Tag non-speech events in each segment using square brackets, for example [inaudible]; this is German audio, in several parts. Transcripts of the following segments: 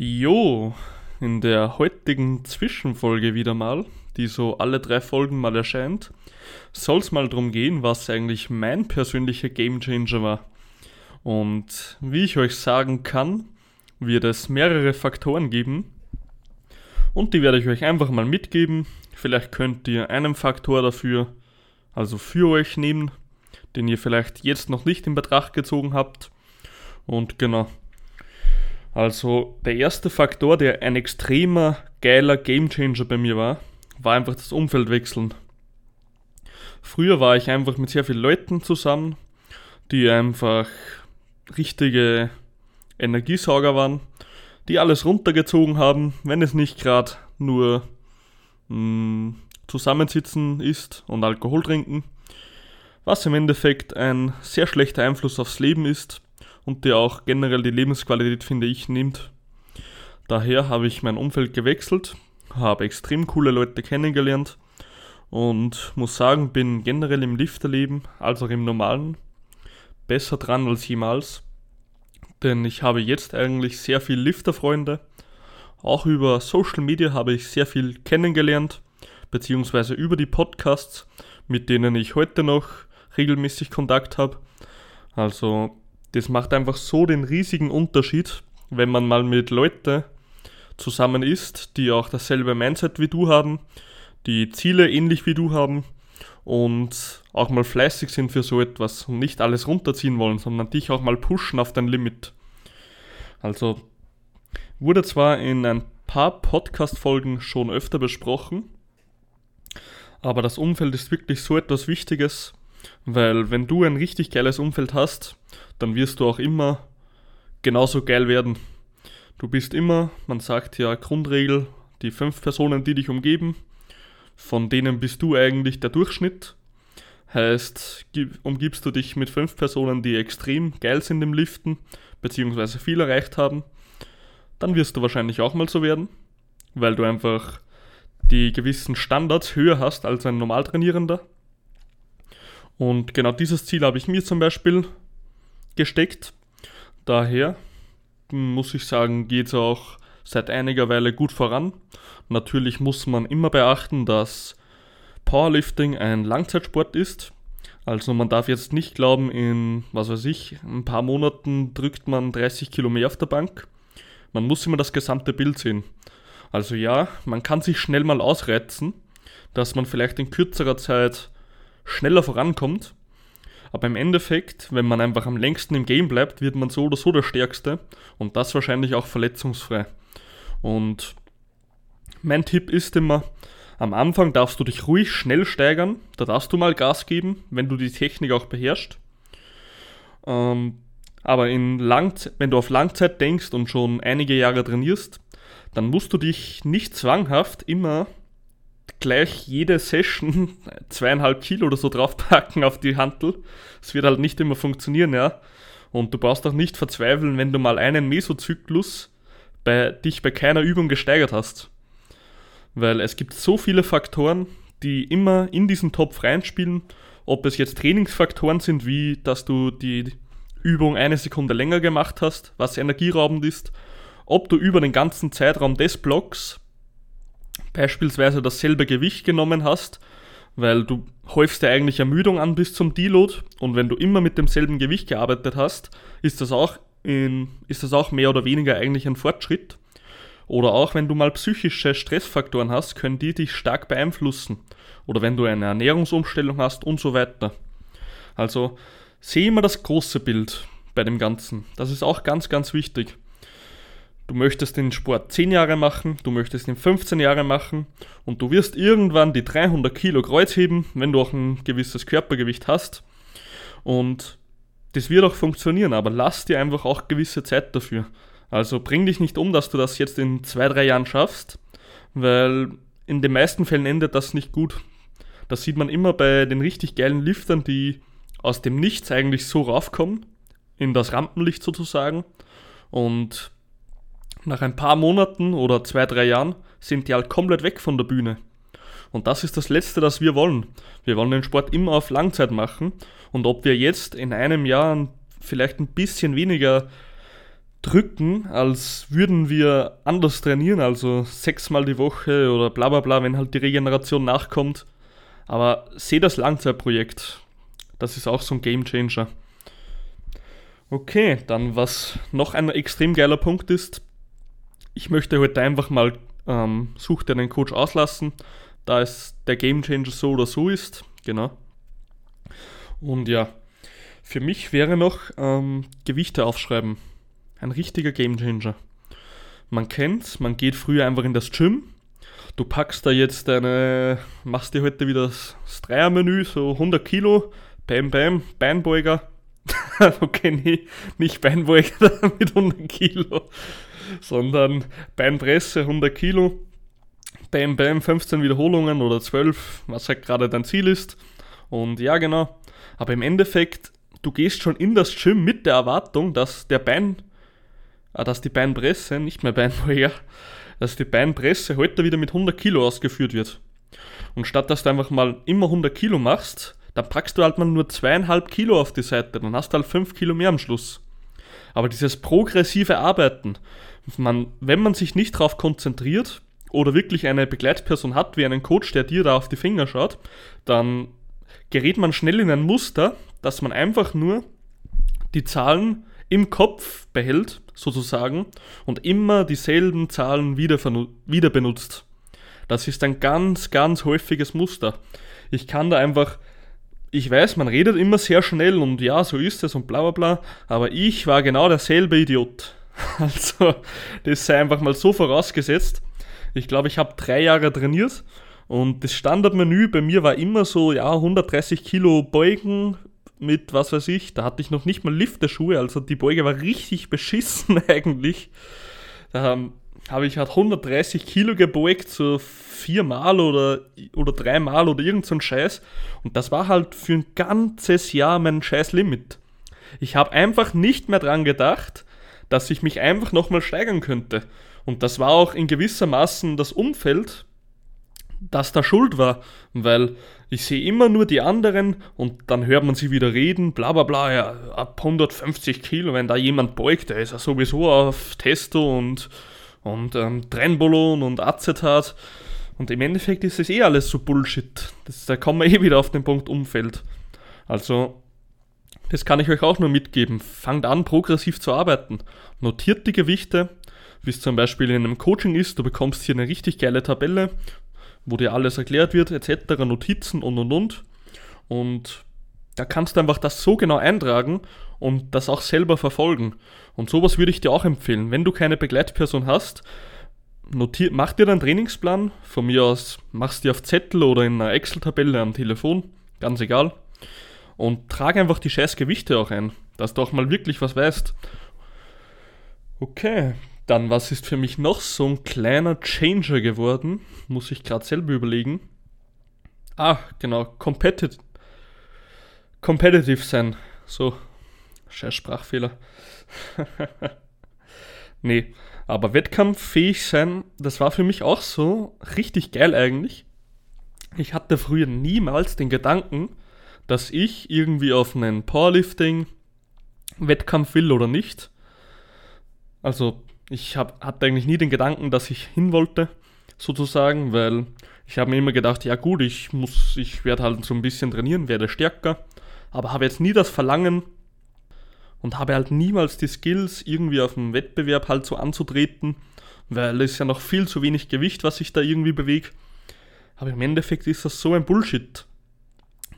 Jo, in der heutigen Zwischenfolge wieder mal, die so alle drei Folgen mal erscheint, soll es mal darum gehen, was eigentlich mein persönlicher Gamechanger war. Und wie ich euch sagen kann, wird es mehrere Faktoren geben. Und die werde ich euch einfach mal mitgeben. Vielleicht könnt ihr einen Faktor dafür, also für euch nehmen, den ihr vielleicht jetzt noch nicht in Betracht gezogen habt. Und genau, also der erste Faktor, der ein extremer geiler Gamechanger bei mir war, war einfach das Umfeld wechseln. Früher war ich einfach mit sehr vielen Leuten zusammen, die einfach richtige Energiesauger waren, die alles runtergezogen haben, wenn es nicht gerade nur mh, hm, zusammensitzen ist und Alkohol trinken, was im Endeffekt ein sehr schlechter Einfluss aufs Leben ist und der auch generell die Lebensqualität, finde ich, nimmt. Daher habe ich mein Umfeld gewechselt, habe extrem coole Leute kennengelernt und muss sagen, bin generell im Lifterleben, als auch im normalen, besser dran als jemals. Denn ich habe jetzt eigentlich sehr viel Lifterfreunde. Auch über Social Media habe ich sehr viel kennengelernt, beziehungsweise über die Podcasts, mit denen ich heute noch regelmäßig Kontakt habe. Also das macht einfach so den riesigen Unterschied, wenn man mal mit Leuten zusammen ist, die auch dasselbe Mindset wie du haben, die Ziele ähnlich wie du haben und auch mal fleißig sind für so etwas und nicht alles runterziehen wollen, sondern dich auch mal pushen auf dein Limit. Also wurde zwar in ein paar Podcast-Folgen schon öfter besprochen, aber das Umfeld ist wirklich so etwas Wichtiges, weil wenn du ein richtig geiles Umfeld hast, dann wirst du auch immer genauso geil werden. Du bist immer, man sagt ja Grundregel, die fünf Personen, die dich umgeben, von denen bist du eigentlich der Durchschnitt. Heißt, umgibst du dich mit fünf Personen, die extrem geil sind im Liften, beziehungsweise viel erreicht haben, dann wirst du wahrscheinlich auch mal so werden, weil du einfach die gewissen Standards höher hast als ein Normaltrainierender. Und genau dieses Ziel habe ich mir zum Beispiel gesteckt. Daher muss ich sagen, geht es auch seit einiger Weile gut voran. Natürlich muss man immer beachten, dass Powerlifting ein Langzeitsport ist. Also man darf jetzt nicht glauben, in, was weiß ich, ein paar Monaten drückt man 30 Kilo mehr auf der Bank. Man muss immer das gesamte Bild sehen. Also ja, man kann sich schnell mal ausreizen, dass man vielleicht in kürzerer Zeit schneller vorankommt. Aber im Endeffekt, wenn man einfach am längsten im Game bleibt, wird man so oder so der Stärkste und das wahrscheinlich auch verletzungsfrei. Und mein Tipp ist immer, am Anfang darfst du dich ruhig schnell steigern, da darfst du mal Gas geben, wenn du die Technik auch beherrschst. Ähm, aber in wenn du auf Langzeit denkst und schon einige Jahre trainierst, dann musst du dich nicht zwanghaft immer gleich jede Session [laughs] zweieinhalb Kilo oder so draufpacken auf die Hantel. Es wird halt nicht immer funktionieren, ja. Und du brauchst auch nicht verzweifeln, wenn du mal einen Mesozyklus bei, dich bei keiner Übung gesteigert hast. Weil es gibt so viele Faktoren, die immer in diesen Topf reinspielen. Ob es jetzt Trainingsfaktoren sind, wie dass du die Übung eine Sekunde länger gemacht hast, was energieraubend ist. Ob du über den ganzen Zeitraum des Blocks beispielsweise dasselbe Gewicht genommen hast, weil du häufst ja eigentlich Ermüdung an bis zum Deload und wenn du immer mit demselben Gewicht gearbeitet hast, ist das auch, in, ist das auch mehr oder weniger eigentlich ein Fortschritt. Oder auch wenn du mal psychische Stressfaktoren hast, können die dich stark beeinflussen. Oder wenn du eine Ernährungsumstellung hast und so weiter. Also sehe immer das große Bild bei dem Ganzen. Das ist auch ganz, ganz wichtig. Du möchtest den Sport 10 Jahre machen, du möchtest ihn 15 Jahre machen und du wirst irgendwann die 300 Kilo Kreuz heben, wenn du auch ein gewisses Körpergewicht hast. Und das wird auch funktionieren, aber lass dir einfach auch gewisse Zeit dafür. Also bring dich nicht um, dass du das jetzt in 2-3 Jahren schaffst, weil in den meisten Fällen endet das nicht gut. Das sieht man immer bei den richtig geilen Liftern, die aus dem Nichts eigentlich so raufkommen, in das Rampenlicht sozusagen. Und nach ein paar Monaten oder zwei, drei Jahren sind die halt komplett weg von der Bühne. Und das ist das Letzte, das wir wollen. Wir wollen den Sport immer auf Langzeit machen. Und ob wir jetzt in einem Jahr vielleicht ein bisschen weniger drücken, als würden wir anders trainieren, also sechsmal die Woche oder bla bla bla, wenn halt die Regeneration nachkommt. Aber sehe das Langzeitprojekt. Das ist auch so ein Game Changer. Okay, dann was noch ein extrem geiler Punkt ist, ich möchte heute einfach mal ähm, Such dir einen Coach auslassen, da es der Game Changer so oder so ist. Genau. Und ja, für mich wäre noch ähm, Gewichte aufschreiben. Ein richtiger Gamechanger. Man kennt's, man geht früher einfach in das Gym. Du packst da jetzt deine, machst dir heute wieder das, das Dreiermenü, so 100 Kilo, bam bam, Beinbeuger. [laughs] okay, nee, nicht Beinbeuger [laughs] mit 100 Kilo, sondern Beinpresse 100 Kilo, bam bam, 15 Wiederholungen oder 12, was halt gerade dein Ziel ist. Und ja, genau. Aber im Endeffekt, du gehst schon in das Gym mit der Erwartung, dass der Bein Ah, dass die Beinpresse, nicht mehr Beinbeuger, [laughs] dass die Beinpresse heute wieder mit 100 Kilo ausgeführt wird. Und statt dass du einfach mal immer 100 Kilo machst, dann packst du halt mal nur zweieinhalb Kilo auf die Seite, dann hast du halt 5 Kilo mehr am Schluss. Aber dieses progressive Arbeiten, man, wenn man sich nicht darauf konzentriert oder wirklich eine Begleitperson hat, wie einen Coach, der dir da auf die Finger schaut, dann gerät man schnell in ein Muster, dass man einfach nur die Zahlen im Kopf behält, sozusagen, und immer dieselben Zahlen wieder, wieder benutzt. Das ist ein ganz, ganz häufiges Muster. Ich kann da einfach, ich weiß, man redet immer sehr schnell und ja, so ist es und bla bla bla, aber ich war genau derselbe Idiot. [laughs] Also, das sei einfach mal so vorausgesetzt. Ich glaube, ich habe drei Jahre trainiert und das Standardmenü bei mir war immer so, ja, 130 Kilo Beugen, mit, was weiß ich, da hatte ich noch nicht mal Lifterschuhe, also die Beuge war richtig [laughs] beschissen eigentlich. Da habe ich halt 130 Kilo gebeugt, so viermal oder, oder dreimal oder irgend so ein Scheiß. Und das war halt für ein ganzes Jahr mein scheiß Limit. Ich habe einfach nicht mehr dran gedacht, dass ich mich einfach nochmal steigern könnte. Und das war auch in gewisser Maßen das Umfeld, das da schuld war, weil ich sehe immer nur die anderen und dann hört man sie wieder reden, bla bla bla, ja, ab 150 Kilo, wenn da jemand beugt, der ist ja sowieso auf Testo und, und ähm, Trenbolon und Acetat. Und im Endeffekt ist es eh alles so Bullshit. Das, da kommen wir eh wieder auf den Punkt Umfeld. Also, das kann ich euch auch nur mitgeben. Fangt an, progressiv zu arbeiten. Notiert die Gewichte, wie es zum Beispiel in einem Coaching ist. Du bekommst hier eine richtig geile Tabelle wo dir alles erklärt wird, etc., Notizen und und und. Und da kannst du einfach das so genau eintragen und das auch selber verfolgen. Und sowas würde ich dir auch empfehlen. Wenn du keine Begleitperson hast, notier, mach dir deinen Trainingsplan. Von mir aus machst du dir auf Zettel oder in einer Excel-Tabelle am Telefon, ganz egal. Und trag einfach die scheiß Gewichte auch ein, dass du auch mal wirklich was weißt. Okay, dann, was ist für mich noch so ein kleiner Changer geworden? Muss ich gerade selber überlegen. Ah, genau, competitive, competitive sein. So, scheiß Sprachfehler. [laughs] nee, aber wettkampffähig sein, das war für mich auch so richtig geil eigentlich. Ich hatte früher niemals den Gedanken, dass ich irgendwie auf einen Powerlifting-Wettkampf will oder nicht. Also ich hab, hatte eigentlich nie den Gedanken, dass ich hin wollte, sozusagen, weil ich habe mir immer gedacht, ja gut, ich muss, ich werde halt so ein bisschen trainieren, werde stärker, aber habe jetzt nie das Verlangen und habe halt niemals die Skills, irgendwie auf dem Wettbewerb halt so anzutreten, weil es ja noch viel zu wenig Gewicht, was sich da irgendwie bewegt. Aber im Endeffekt ist das so ein Bullshit.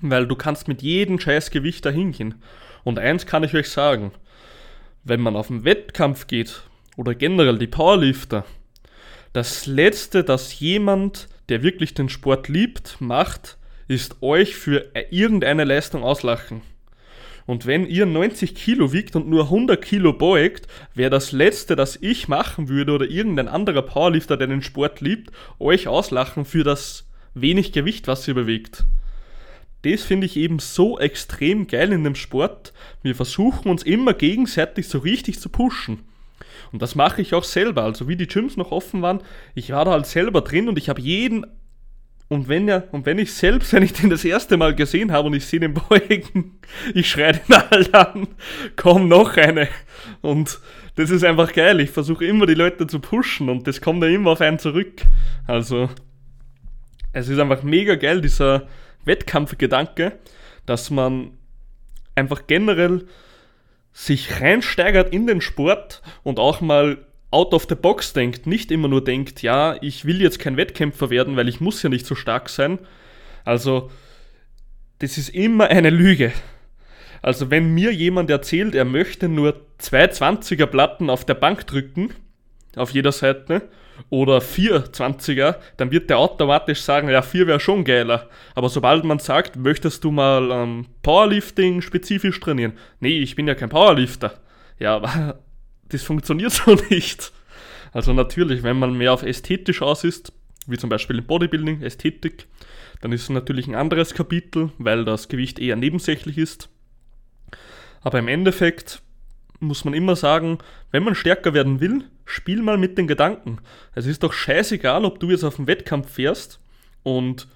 Weil du kannst mit jedem scheiß Gewicht da hingehen. Und eins kann ich euch sagen, wenn man auf den Wettkampf geht, oder generell die Powerlifter, das Letzte, das jemand, der wirklich den Sport liebt, macht, ist euch für irgendeine Leistung auslachen. Und wenn ihr 90 Kilo wiegt und nur 100 Kilo beugt, wäre das Letzte, das ich machen würde oder irgendein anderer Powerlifter, der den Sport liebt, euch auslachen für das wenig Gewicht, was ihr bewegt. Das finde ich eben so extrem geil in dem Sport. Wir versuchen uns immer gegenseitig so richtig zu pushen. Und das mache ich auch selber. Also wie die Gyms noch offen waren, ich war da halt selber drin und ich habe jeden und wenn ja, und wenn ich selbst, [laughs] wenn ich den das erste Mal gesehen habe und ich sehe den beugen, [laughs] ich schreie den halt an, komm noch eine. Und das ist einfach geil. Ich versuche immer die Leute zu pushen und das kommt dann immer auf einen zurück. Also, es ist einfach mega geil, dieser Wettkampfgedanke, dass man einfach generell sich reinsteigert in den Sport und auch mal out of the box denkt, nicht immer nur denkt, ja, ich will jetzt kein Wettkämpfer werden, weil ich muss ja nicht so stark sein. Also, das ist immer eine Lüge. Also, wenn mir jemand erzählt, er möchte nur zwei 20er Platten auf der Bank drücken, auf jeder Seite, oder vier 20er, dann wird der automatisch sagen, ja, vier wäre schon geiler. Aber sobald man sagt, möchtest du mal ähm, Powerlifting spezifisch trainieren? Nee, ich bin ja kein Powerlifter. Ja, aber [laughs] das funktioniert so [laughs] nicht. Also natürlich, wenn man mehr auf ästhetisch aus ist, wie zum Beispiel im Bodybuilding, Ästhetik, dann ist es natürlich ein anderes Kapitel, weil das Gewicht eher nebensächlich ist. Aber im Endeffekt muss man immer sagen, wenn man stärker werden will, spiel mal mit den Gedanken. Es ist doch scheißegal, ob du jetzt auf den Wettkampf fährst und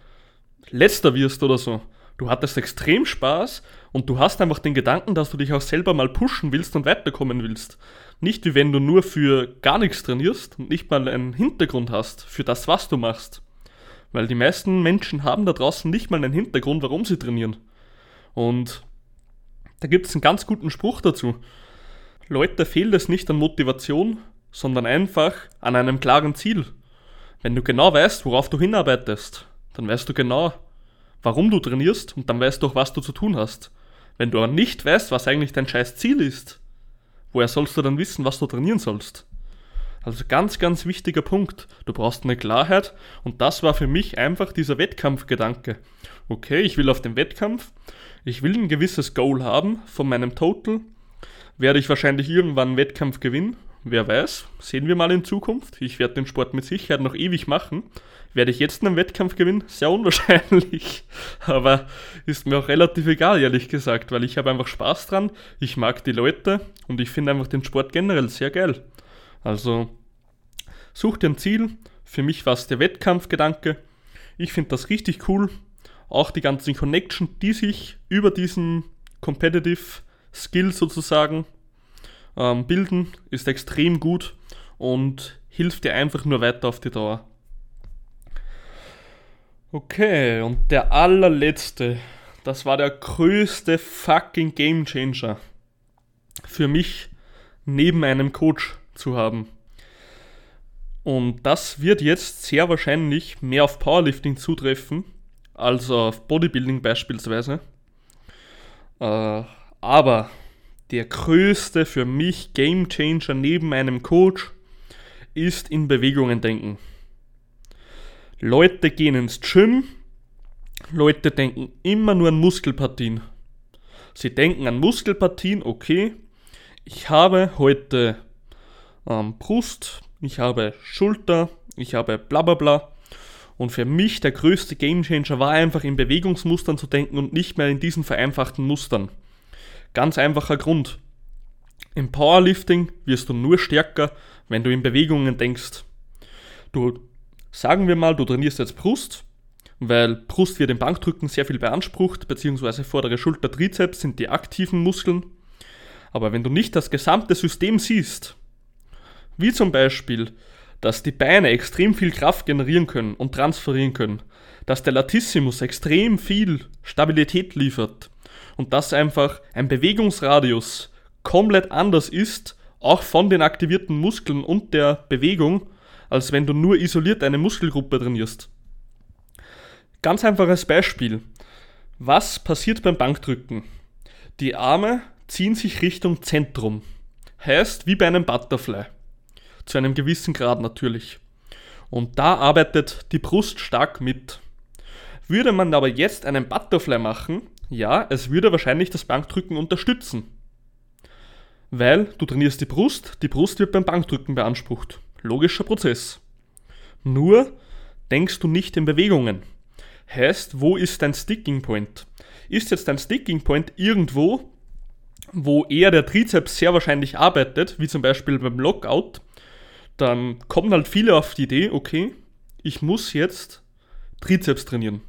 letzter wirst oder so. Du hattest extrem Spaß und du hast einfach den Gedanken, dass du dich auch selber mal pushen willst und weiterkommen willst. Nicht wie wenn du nur für gar nichts trainierst und nicht mal einen Hintergrund hast für das, was du machst. Weil die meisten Menschen haben da draußen nicht mal einen Hintergrund, warum sie trainieren. Und da gibt es einen ganz guten Spruch dazu. Leute fehlt es nicht an Motivation, sondern einfach an einem klaren Ziel. Wenn du genau weißt, worauf du hinarbeitest, dann weißt du genau, warum du trainierst und dann weißt du auch, was du zu tun hast. Wenn du aber nicht weißt, was eigentlich dein scheiß Ziel ist, woher sollst du dann wissen, was du trainieren sollst? Also ganz, ganz wichtiger Punkt. Du brauchst eine Klarheit und das war für mich einfach dieser Wettkampfgedanke. Okay, ich will auf den Wettkampf, ich will ein gewisses Goal haben von meinem Total, werde ich wahrscheinlich irgendwann einen Wettkampf gewinnen. Wer weiß, sehen wir mal in Zukunft. Ich werde den Sport mit Sicherheit noch ewig machen. Werde ich jetzt einen Wettkampf gewinnen? Sehr unwahrscheinlich. [laughs] Aber ist mir auch relativ egal, ehrlich gesagt, weil ich habe einfach Spaß dran. Ich mag die Leute und ich finde einfach den Sport generell sehr geil. Also such dir ein Ziel. Für mich war es der Wettkampfgedanke. Ich finde das richtig cool. Auch die ganzen Connection, die sich über diesen Competitive Skill sozusagen ähm, bilden, ist extrem gut und hilft dir einfach nur weiter auf die Dauer. Okay, und der allerletzte, das war der größte fucking Game Changer für mich neben einem Coach zu haben. Und das wird jetzt sehr wahrscheinlich mehr auf Powerlifting zutreffen als auf Bodybuilding beispielsweise. Äh, aber der größte für mich Game Changer neben einem Coach ist in Bewegungen denken. Leute gehen ins Gym, Leute denken immer nur an Muskelpartien. Sie denken an Muskelpartien, okay, ich habe heute ähm, Brust, ich habe Schulter, ich habe bla bla bla. Und für mich der größte Gamechanger war einfach in Bewegungsmustern zu denken und nicht mehr in diesen vereinfachten Mustern. Ganz einfacher Grund. Im Powerlifting wirst du nur stärker, wenn du in Bewegungen denkst. Du, sagen wir mal, du trainierst jetzt Brust, weil Brust wird im Bankdrücken sehr viel beansprucht, beziehungsweise vordere Schulter, Trizeps sind die aktiven Muskeln. Aber wenn du nicht das gesamte System siehst, wie zum Beispiel, dass die Beine extrem viel Kraft generieren können und transferieren können, dass der Latissimus extrem viel Stabilität liefert, und dass einfach ein Bewegungsradius komplett anders ist, auch von den aktivierten Muskeln und der Bewegung, als wenn du nur isoliert eine Muskelgruppe trainierst. Ganz einfaches Beispiel. Was passiert beim Bankdrücken? Die Arme ziehen sich Richtung Zentrum. Heißt wie bei einem Butterfly. Zu einem gewissen Grad natürlich. Und da arbeitet die Brust stark mit. Würde man aber jetzt einen Butterfly machen, ja, es würde wahrscheinlich das Bankdrücken unterstützen. Weil du trainierst die Brust, die Brust wird beim Bankdrücken beansprucht. Logischer Prozess. Nur denkst du nicht in Bewegungen. Heißt, wo ist dein Sticking Point? Ist jetzt dein Sticking Point irgendwo, wo eher der Trizeps sehr wahrscheinlich arbeitet, wie zum Beispiel beim Lockout, dann kommen halt viele auf die Idee, okay, ich muss jetzt Trizeps trainieren.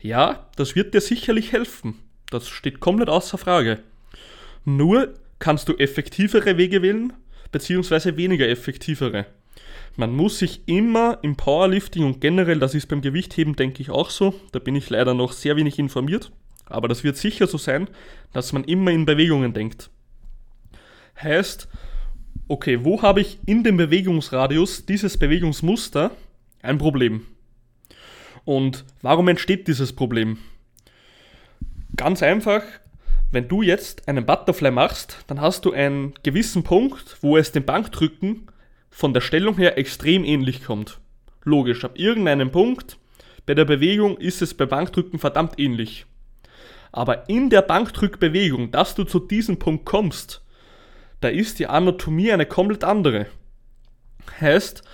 Ja, das wird dir sicherlich helfen. Das steht komplett außer Frage. Nur kannst du effektivere Wege wählen, bzw. weniger effektivere. Man muss sich immer im Powerlifting und generell, das ist beim Gewichtheben, denke ich auch so, da bin ich leider noch sehr wenig informiert, aber das wird sicher so sein, dass man immer in Bewegungen denkt. Heißt, okay, wo habe ich in dem Bewegungsradius dieses Bewegungsmuster ein Problem? Und warum entsteht dieses Problem? Ganz einfach, wenn du jetzt einen Butterfly machst, dann hast du einen gewissen Punkt, wo es dem Bankdrücken von der Stellung her extrem ähnlich kommt. Logisch, ab irgendeinem Punkt bei der Bewegung ist es bei Bankdrücken verdammt ähnlich. Aber in der Bankdrückbewegung, dass du zu diesem Punkt kommst, da ist die Anatomie eine komplett andere. Heißt,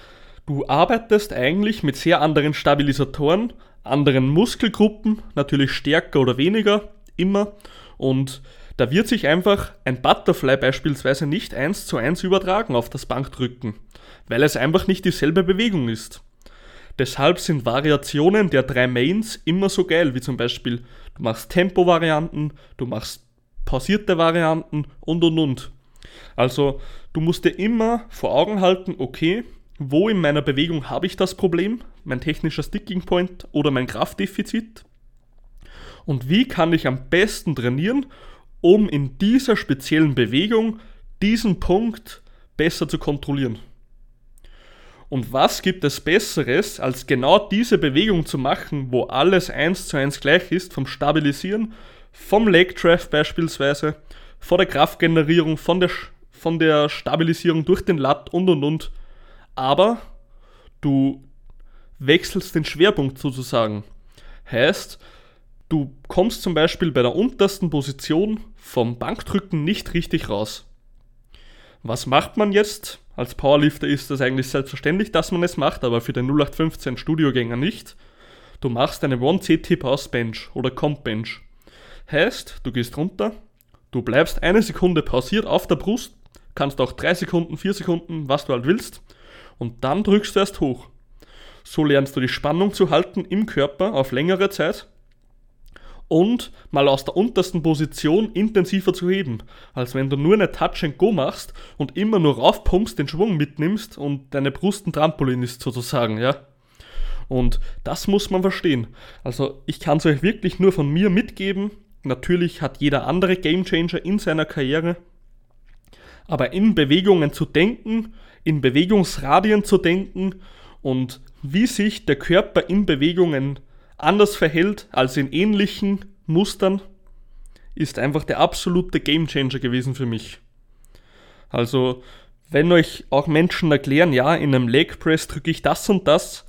du arbeitest eigentlich mit sehr anderen Stabilisatoren, anderen Muskelgruppen, natürlich stärker oder weniger, immer. Und da wird sich einfach ein Butterfly beispielsweise nicht eins zu eins übertragen auf das Bankdrücken, weil es einfach nicht dieselbe Bewegung ist. Deshalb sind Variationen der drei Mains immer so geil, wie zum Beispiel du machst Tempo-Varianten, du machst pausierte Varianten und und und. Also du musst dir immer vor Augen halten, okay, wo in meiner Bewegung habe ich das Problem, mein technischer Sticking Point oder mein Kraftdefizit und wie kann ich am besten trainieren, um in dieser speziellen Bewegung diesen Punkt besser zu kontrollieren. Und was gibt es Besseres, als genau diese Bewegung zu machen, wo alles eins zu eins gleich ist, vom Stabilisieren, vom Leg Draft beispielsweise, von der Kraftgenerierung, von der, von der Stabilisierung durch den Lat und und und. Aber du wechselst den Schwerpunkt sozusagen. Heißt, Du kommst zum Beispiel bei der untersten Position vom Bankdrücken nicht richtig raus. Was macht man jetzt? Als Powerlifter ist das eigentlich selbstverständlich, dass man es macht, aber für den 0815 Studiogänger nicht. Du machst eine One-CT Bench oder Comp Bench. Heißt, du gehst runter, du bleibst eine Sekunde pausiert auf der Brust, kannst auch 3 Sekunden, 4 Sekunden, was du halt willst, und dann drückst du erst hoch. So lernst du die Spannung zu halten im Körper auf längere Zeit und mal aus der untersten Position intensiver zu heben, als wenn du nur eine Touch and Go machst und immer nur raufpumpst, den Schwung mitnimmst und deine Brust ein Trampolin ist sozusagen, ja. Und das muss man verstehen. Also ich kann es euch wirklich nur von mir mitgeben. Natürlich hat jeder andere Gamechanger in seiner Karriere. Aber in Bewegungen zu denken, in Bewegungsradien zu denken und wie sich der Körper in Bewegungen anders verhält als in ähnlichen Mustern, ist einfach der absolute Gamechanger gewesen für mich. Also, wenn euch auch Menschen erklären, ja, in einem Leg Press drücke ich das und das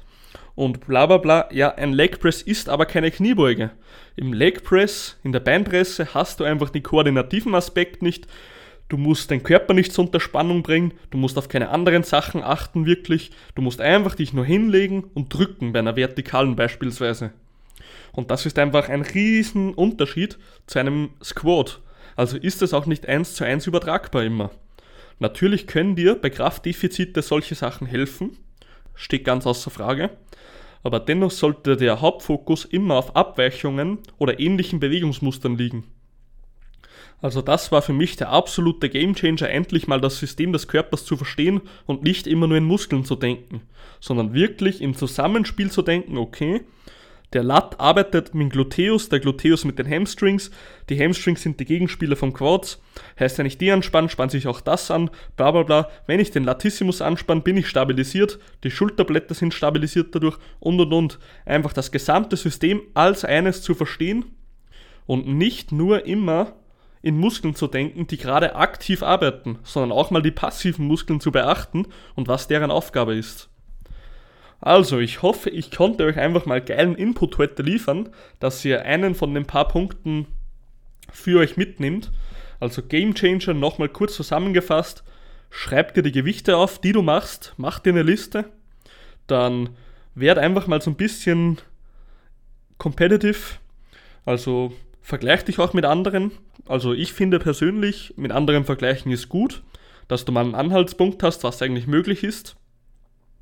und bla bla bla, ja, ein Leg Press ist aber keine Kniebeuge. Im Leg Press, in der Beinpresse hast du einfach den koordinativen Aspekt nicht, Du musst deinen Körper nicht zur Unterspannung bringen, du musst auf keine anderen Sachen achten wirklich, du musst einfach dich nur hinlegen und drücken bei einer vertikalen beispielsweise. Und das ist einfach ein riesen Unterschied zu einem Squat. Also ist es auch nicht eins zu eins übertragbar immer. Natürlich können dir bei Kraftdefizite solche Sachen helfen, steht ganz außer Frage, aber dennoch sollte der Hauptfokus immer auf Abweichungen oder ähnlichen Bewegungsmustern liegen. Also das war für mich der absolute Gamechanger, endlich mal das System des Körpers zu verstehen und nicht immer nur in Muskeln zu denken, sondern wirklich im Zusammenspiel zu denken, okay, der Lat arbeitet mit dem Gluteus, der Gluteus mit den Hamstrings. Die Hamstrings sind die Gegenspieler vom Quads. Heißt, wenn ich die anspanne, spannt sich auch das an, bla bla bla. Wenn ich den Latissimus anspanne, bin ich stabilisiert. Die Schulterblätter sind stabilisiert dadurch und und und. Einfach das gesamte System als eines zu verstehen und nicht nur immer in Muskeln zu denken, die gerade aktiv arbeiten, sondern auch mal die passiven Muskeln zu beachten und was deren Aufgabe ist. Also, ich hoffe, ich konnte euch einfach mal geilen Input heute liefern, dass ihr einen von den paar Punkten für euch mitnimmt. Also Game Changer nochmal kurz zusammengefasst. Schreib dir die Gewichte auf, die du machst, mach dir eine Liste. Dann werd einfach mal so ein bisschen competitive. Also vergleich dich auch mit anderen. Also ich finde persönlich, mit anderen vergleichen ist gut, dass du mal einen Anhaltspunkt hast, was eigentlich möglich ist.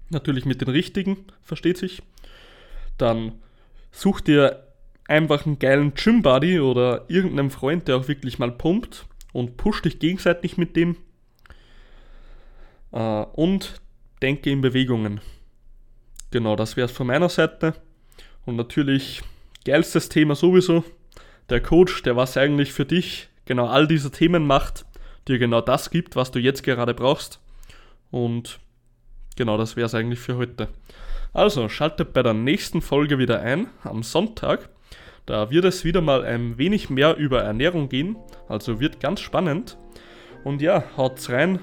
Natürlich mit den richtigen, versteht sich. Dann such dir einfach einen geilen Gym-Buddy oder irgendeinen Freund, der auch wirklich mal pumpt und push dich gegenseitig mit dem. Äh, und denke in Bewegungen. Genau, das wäre es von meiner Seite. Und natürlich, geilstes Thema sowieso. Der Coach, der was eigentlich für dich genau all diese Themen macht, dir genau das gibt, was du jetzt gerade brauchst. Und genau, das wäre es eigentlich für heute. Also, schaltet bei der nächsten Folge wieder ein, am Sonntag. Da wird es wieder mal ein wenig mehr über Ernährung gehen, also wird ganz spannend. Und ja, haut's rein.